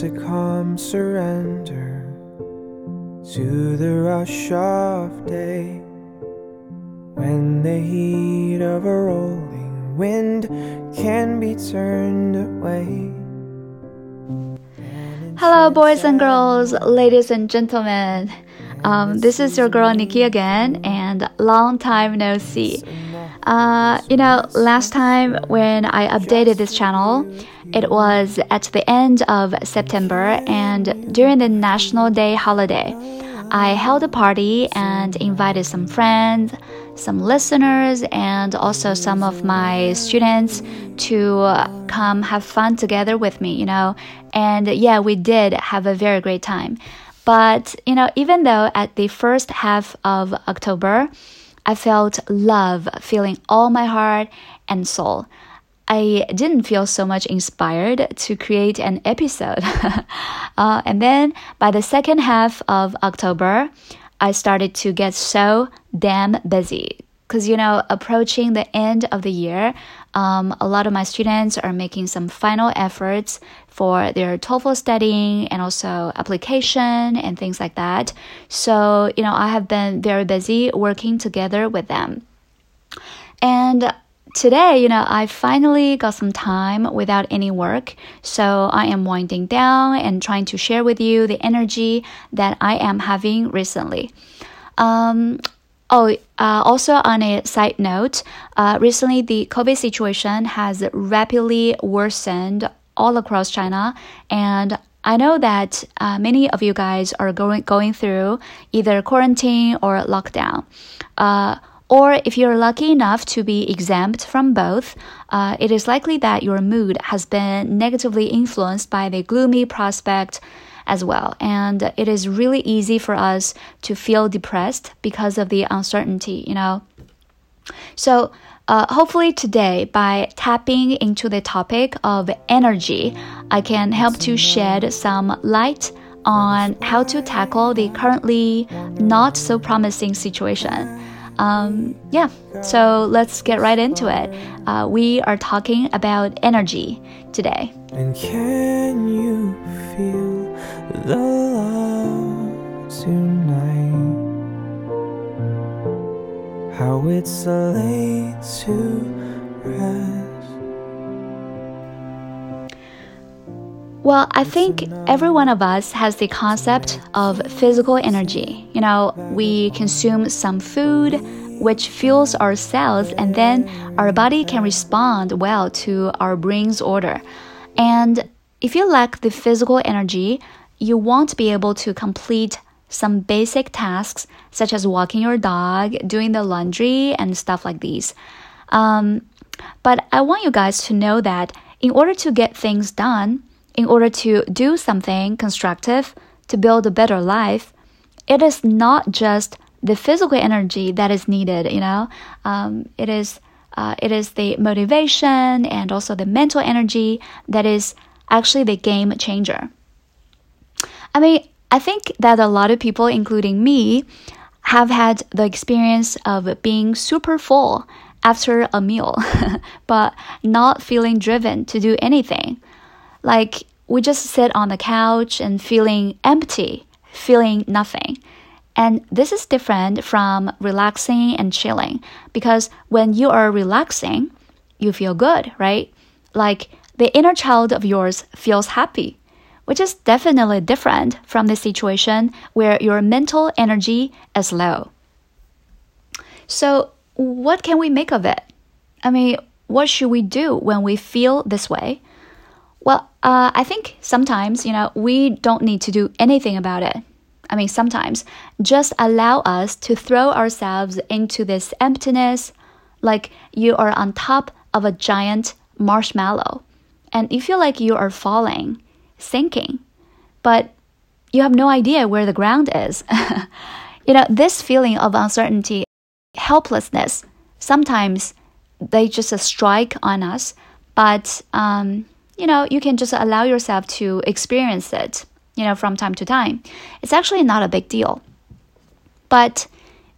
There's a calm surrender to the rush of day when the heat of a rolling wind can be turned away. Hello, boys and girls, ladies and gentlemen. Um, this is your girl Nikki again, and long time no see. Uh, you know, last time when I updated this channel, it was at the end of September, and during the National Day holiday, I held a party and invited some friends, some listeners, and also some of my students to come have fun together with me, you know. And yeah, we did have a very great time. But, you know, even though at the first half of October, I felt love filling all my heart and soul. I didn't feel so much inspired to create an episode. uh, and then by the second half of October, I started to get so damn busy. Because, you know, approaching the end of the year, um, a lot of my students are making some final efforts for their TOEFL studying and also application and things like that. So, you know, I have been very busy working together with them. And today, you know, I finally got some time without any work. So I am winding down and trying to share with you the energy that I am having recently. Um, Oh, uh, also on a side note, uh, recently the COVID situation has rapidly worsened all across China, and I know that uh, many of you guys are going going through either quarantine or lockdown. Uh, or if you're lucky enough to be exempt from both, uh, it is likely that your mood has been negatively influenced by the gloomy prospect as well. And it is really easy for us to feel depressed because of the uncertainty, you know. So, uh, hopefully, today, by tapping into the topic of energy, I can help to shed some light on how to tackle the currently not so promising situation. Um, yeah, so let's get right into it. Uh, we are talking about energy today. And can you feel the love tonight? How it's late to rest. Well, I think every one of us has the concept of physical energy. You know, we consume some food, which fuels our cells, and then our body can respond well to our brain's order. And if you lack the physical energy, you won't be able to complete some basic tasks such as walking your dog, doing the laundry, and stuff like these. Um, but I want you guys to know that in order to get things done, in order to do something constructive, to build a better life, it is not just the physical energy that is needed, you know, um, it is. Uh, it is the motivation and also the mental energy that is actually the game changer. I mean, I think that a lot of people, including me, have had the experience of being super full after a meal, but not feeling driven to do anything. Like we just sit on the couch and feeling empty, feeling nothing. And this is different from relaxing and chilling because when you are relaxing, you feel good, right? Like the inner child of yours feels happy, which is definitely different from the situation where your mental energy is low. So, what can we make of it? I mean, what should we do when we feel this way? Well, uh, I think sometimes, you know, we don't need to do anything about it. I mean, sometimes just allow us to throw ourselves into this emptiness like you are on top of a giant marshmallow and you feel like you are falling, sinking, but you have no idea where the ground is. you know, this feeling of uncertainty, helplessness, sometimes they just strike on us, but um, you know, you can just allow yourself to experience it, you know, from time to time. It's actually not a big deal. But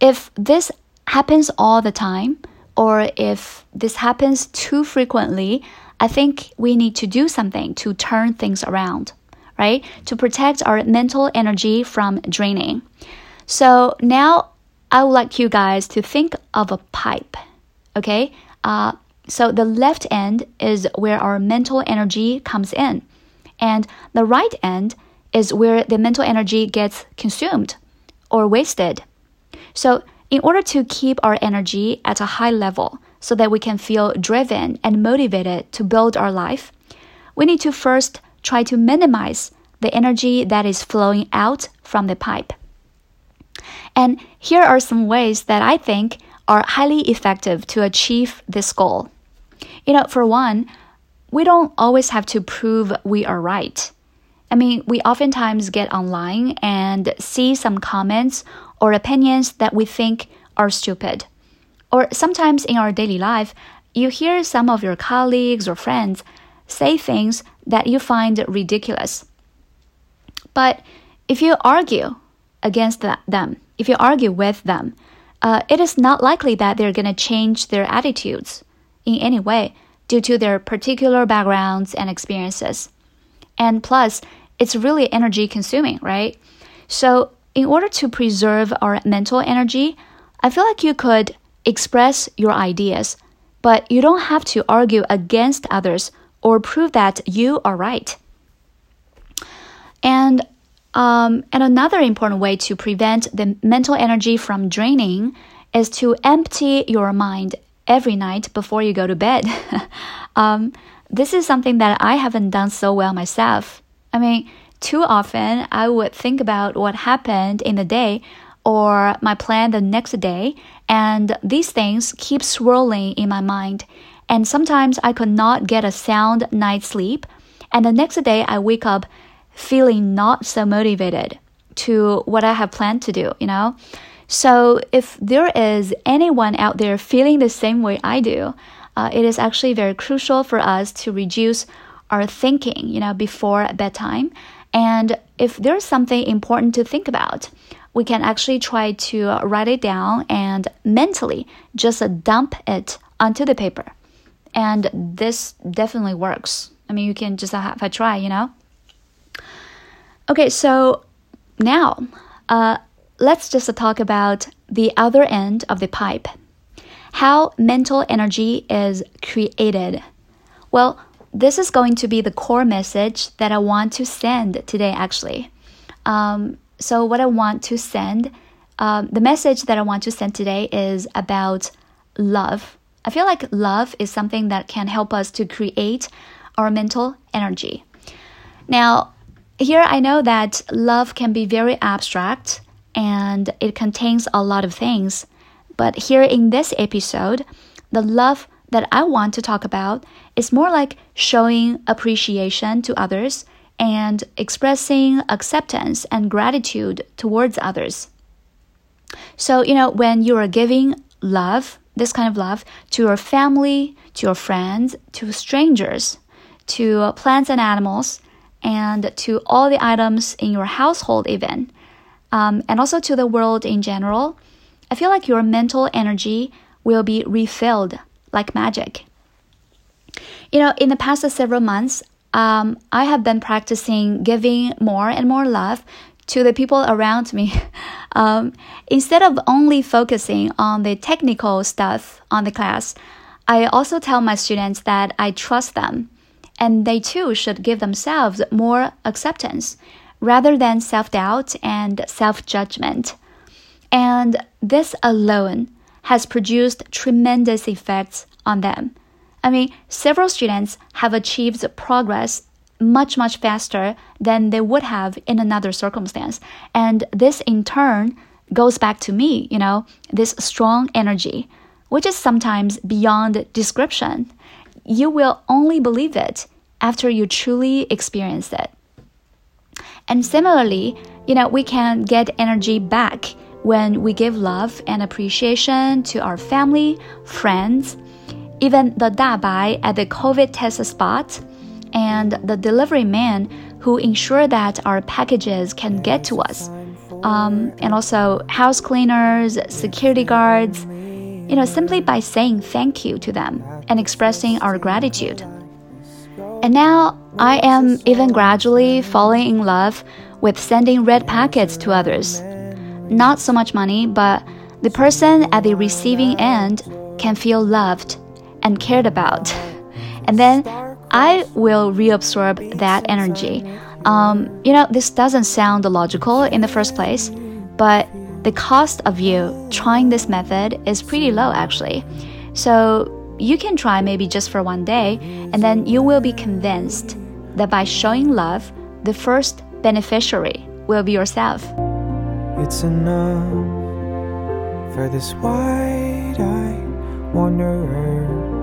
if this happens all the time, or if this happens too frequently, I think we need to do something to turn things around. right? To protect our mental energy from draining. So now I would like you guys to think of a pipe, okay? Uh, so the left end is where our mental energy comes in, and the right end is where the mental energy gets consumed or wasted. So, in order to keep our energy at a high level so that we can feel driven and motivated to build our life, we need to first try to minimize the energy that is flowing out from the pipe. And here are some ways that I think are highly effective to achieve this goal. You know, for one, we don't always have to prove we are right. I mean, we oftentimes get online and see some comments or opinions that we think are stupid. Or sometimes in our daily life, you hear some of your colleagues or friends say things that you find ridiculous. But if you argue against them, if you argue with them, uh, it is not likely that they're going to change their attitudes in any way due to their particular backgrounds and experiences. And plus, it's really energy consuming, right? So, in order to preserve our mental energy, I feel like you could express your ideas, but you don't have to argue against others or prove that you are right. And um, and another important way to prevent the mental energy from draining is to empty your mind every night before you go to bed. um, this is something that I haven't done so well myself. I mean, too often I would think about what happened in the day or my plan the next day, and these things keep swirling in my mind. And sometimes I could not get a sound night's sleep, and the next day I wake up feeling not so motivated to what I have planned to do, you know? So if there is anyone out there feeling the same way I do, uh, it is actually very crucial for us to reduce our thinking, you know, before bedtime. And if there's something important to think about, we can actually try to write it down and mentally just dump it onto the paper. And this definitely works. I mean, you can just have a try, you know? Okay, so now uh, let's just talk about the other end of the pipe. How mental energy is created. Well, this is going to be the core message that I want to send today, actually. Um, so, what I want to send, um, the message that I want to send today is about love. I feel like love is something that can help us to create our mental energy. Now, here I know that love can be very abstract and it contains a lot of things. But here in this episode, the love that I want to talk about is more like showing appreciation to others and expressing acceptance and gratitude towards others. So, you know, when you are giving love, this kind of love, to your family, to your friends, to strangers, to plants and animals, and to all the items in your household, even, um, and also to the world in general, I feel like your mental energy will be refilled like magic. You know, in the past several months, um, I have been practicing giving more and more love to the people around me. Um, instead of only focusing on the technical stuff on the class, I also tell my students that I trust them and they too should give themselves more acceptance rather than self doubt and self judgment. And this alone has produced tremendous effects on them. I mean, several students have achieved progress much, much faster than they would have in another circumstance. And this in turn goes back to me, you know, this strong energy, which is sometimes beyond description you will only believe it after you truly experience it. And similarly, you know, we can get energy back when we give love and appreciation to our family, friends, even the dabai at the COVID test spot, and the delivery man who ensure that our packages can get to us. Um, and also house cleaners, security guards, you know, simply by saying thank you to them and expressing our gratitude. And now I am even gradually falling in love with sending red packets to others. Not so much money, but the person at the receiving end can feel loved and cared about. And then I will reabsorb that energy. Um, you know, this doesn't sound logical in the first place, but the cost of you trying this method is pretty low actually. So you can try maybe just for one day, and then you will be convinced that by showing love, the first beneficiary will be yourself. It's enough for this wide eyed wanderer.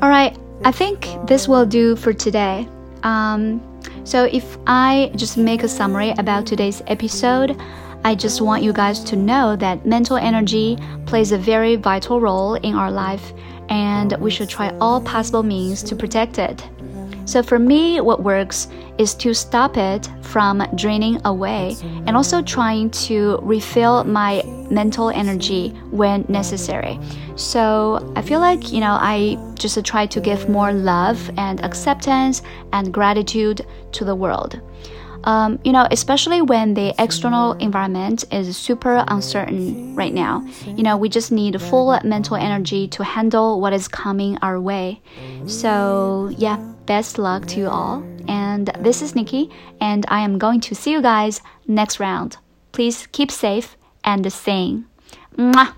All right, I think this will do for today. Um, so, if I just make a summary about today's episode, I just want you guys to know that mental energy plays a very vital role in our life, and we should try all possible means to protect it. So, for me, what works is to stop it from draining away and also trying to refill my mental energy when necessary. So, I feel like, you know, I just try to give more love and acceptance and gratitude to the world. Um, you know, especially when the external environment is super uncertain right now. You know, we just need full mental energy to handle what is coming our way. So, yeah, best luck to you all. And this is Nikki, and I am going to see you guys next round. Please keep safe and sane. Mwah!